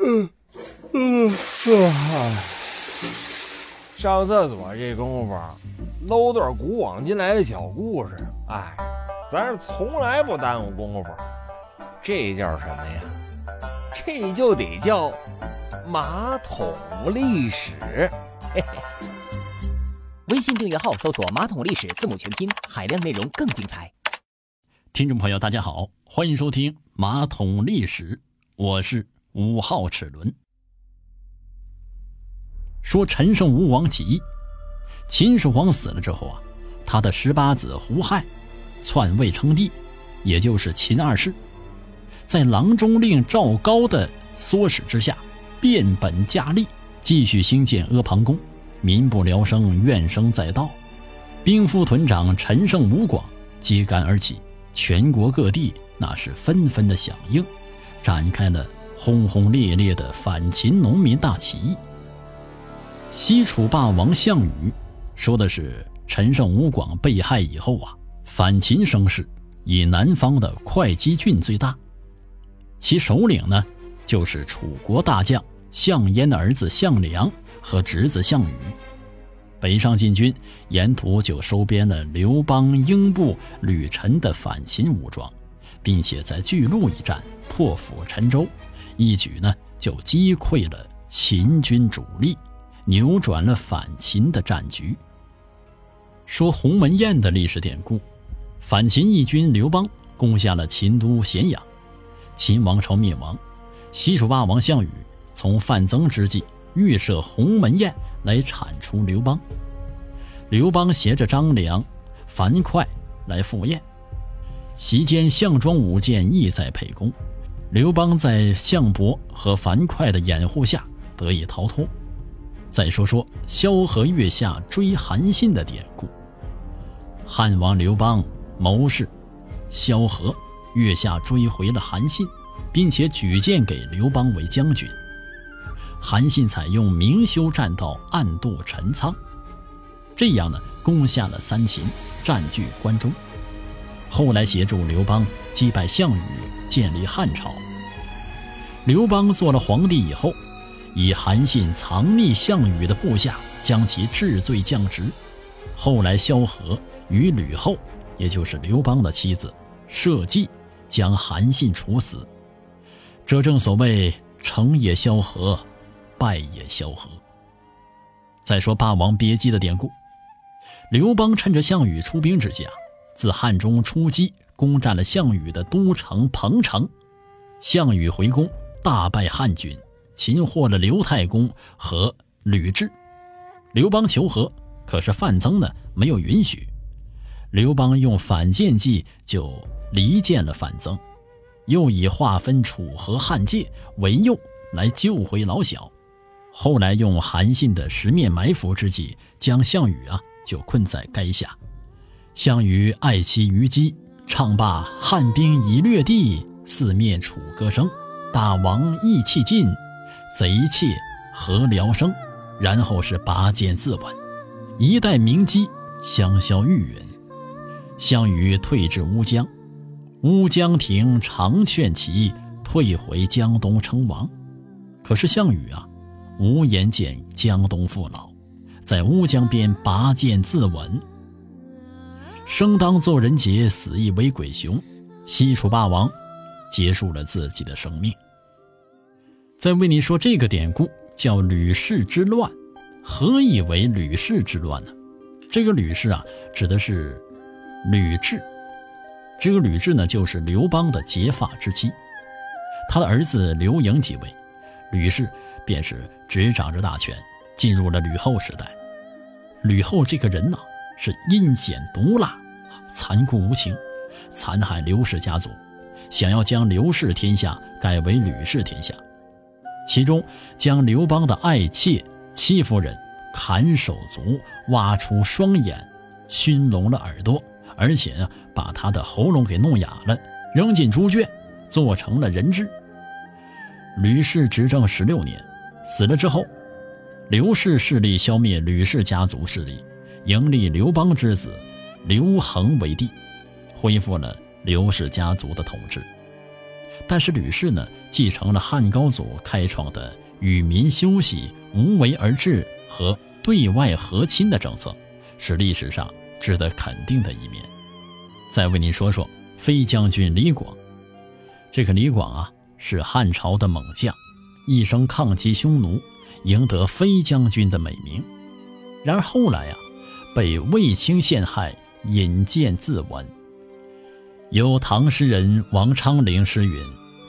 嗯嗯啊！上厕所这功夫，搂段古往今来的小故事。哎，咱是从来不耽误功夫。这叫什么呀？这就得叫马桶历史。微信订阅号搜索“马桶历史”字母全拼，海量内容更精彩。听众朋友，大家好，欢迎收听《马桶历史》，我是五号齿轮。说陈胜吴王起义，秦始皇死了之后啊，他的十八子胡亥篡位称帝，也就是秦二世，在郎中令赵高的唆使之下，变本加厉，继续兴建阿房宫。民不聊生，怨声载道，兵副屯长陈胜吴广揭竿而起，全国各地那是纷纷的响应，展开了轰轰烈烈的反秦农民大起义。西楚霸王项羽说的是陈胜吴广被害以后啊，反秦声势以南方的会稽郡最大，其首领呢就是楚国大将项燕的儿子项梁。和侄子项羽北上进军，沿途就收编了刘邦、英布、吕臣的反秦武装，并且在巨鹿一战破釜沉舟，一举呢就击溃了秦军主力，扭转了反秦的战局。说鸿门宴的历史典故，反秦义军刘邦攻下了秦都咸阳，秦王朝灭亡，西楚霸王项羽从范增之际。预设鸿门宴来铲除刘邦。刘邦携着张良、樊哙来赴宴，席间项庄舞剑意在沛公。刘邦在项伯和樊哙的掩护下得以逃脱。再说说萧何月下追韩信的典故。汉王刘邦谋士萧何月下追回了韩信，并且举荐给刘邦为将军。韩信采用明修栈道，暗度陈仓，这样呢，攻下了三秦，占据关中。后来协助刘邦击败项羽，建立汉朝。刘邦做了皇帝以后，以韩信藏匿项羽的部下，将其治罪降职。后来萧何与吕后，也就是刘邦的妻子，设计将韩信处死。这正所谓成也萧何。败也萧何。再说霸王别姬的典故，刘邦趁着项羽出兵之际啊，自汉中出击，攻占了项羽的都城彭城。项羽回宫，大败汉军，擒获了刘太公和吕雉。刘邦求和，可是范增呢没有允许。刘邦用反间计，就离间了范增，又以划分楚河汉界为诱来救回老小。后来用韩信的十面埋伏之计，将项羽啊就困在垓下。项羽爱妻虞姬，唱罢汉兵已掠地，四面楚歌声。大王意气尽，贼妾何聊生？然后是拔剑自刎。一代名妓香消玉殒。项羽退至乌江，乌江亭常劝其退回江东称王。可是项羽啊。无颜见江东父老，在乌江边拔剑自刎。生当作人杰，死亦为鬼雄。西楚霸王结束了自己的生命。再为你说这个典故，叫吕氏之乱。何以为吕氏之乱呢？这个吕氏啊，指的是吕雉。这个吕雉呢，就是刘邦的结发之妻。他的儿子刘盈即位，吕氏。便是执掌着大权，进入了吕后时代。吕后这个人呢，是阴险毒辣、残酷无情，残害刘氏家族，想要将刘氏天下改为吕氏天下。其中将刘邦的爱妾戚夫人砍手足、挖出双眼、熏聋了耳朵，而且啊，把他的喉咙给弄哑了，扔进猪圈，做成了人质。吕氏执政十六年。死了之后，刘氏势力消灭吕氏家族势力，迎立刘邦之子刘恒为帝，恢复了刘氏家族的统治。但是吕氏呢，继承了汉高祖开创的与民休息、无为而治和对外和亲的政策，是历史上值得肯定的一面。再为您说说飞将军李广。这个李广啊，是汉朝的猛将，一生抗击匈奴，赢得飞将军的美名。然而后来呀，被卫青陷害，引荐自刎。有唐诗人王昌龄诗云：“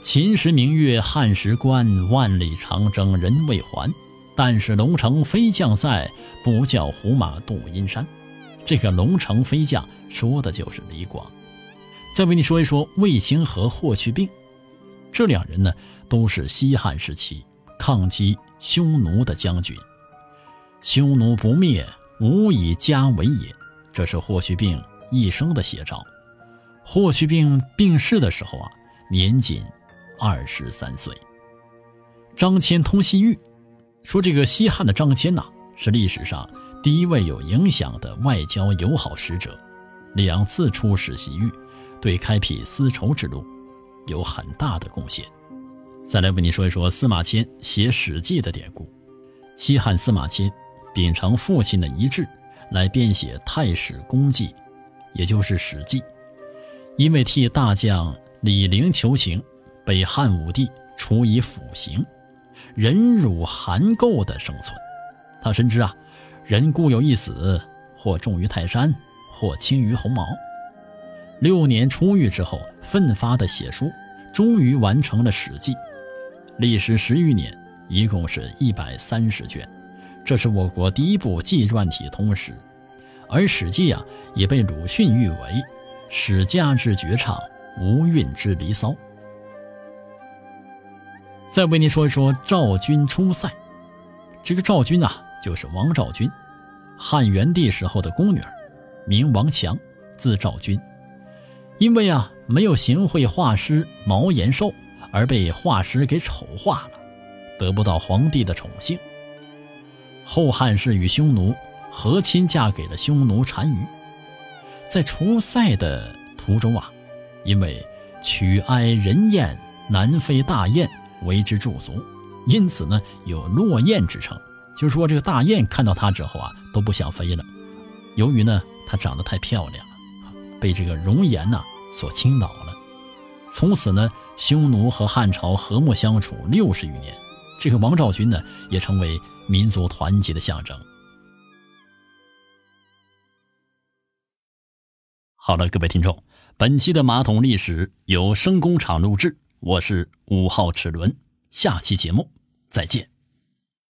秦时明月汉时关，万里长征人未还。但使龙城飞将在，不教胡马度阴山。”这个龙城飞将说的就是李广。再为你说一说卫青和霍去病，这两人呢都是西汉时期抗击匈奴的将军。匈奴不灭，无以家为也，这是霍去病一生的写照。霍去病病逝的时候啊，年仅二十三岁。张骞通西域，说这个西汉的张骞呐，是历史上第一位有影响的外交友好使者，两次出使西域，对开辟丝绸之路有很大的贡献。再来为你说一说司马迁写《史记》的典故。西汉司马迁秉承父亲的遗志，来编写《太史公记》，也就是《史记》。因为替大将李陵求情，被汉武帝处以腐刑，忍辱含垢的生存。他深知啊，人固有一死，或重于泰山，或轻于鸿毛。六年出狱之后，奋发的写书，终于完成了《史记》，历时十余年，一共是一百三十卷。这是我国第一部纪传体通史，而《史记》啊，也被鲁迅誉为。史家之绝唱，无韵之离骚。再为您说一说赵军出塞。这个赵军啊，就是王昭君，汉元帝时候的宫女，名王强，字昭君。因为啊没有行贿画师毛延寿，而被画师给丑化了，得不到皇帝的宠幸。后汉氏与匈奴和亲，嫁给了匈奴单于。在出塞的途中啊，因为曲哀人燕，南飞大雁为之驻足，因此呢有落雁之称。就是说，这个大雁看到他之后啊，都不想飞了。由于呢他长得太漂亮，被这个容颜呐所倾倒了。从此呢，匈奴和汉朝和睦相处六十余年，这个王昭君呢也成为民族团结的象征。好了，各位听众，本期的马桶历史由声工厂录制，我是五号齿轮，下期节目再见。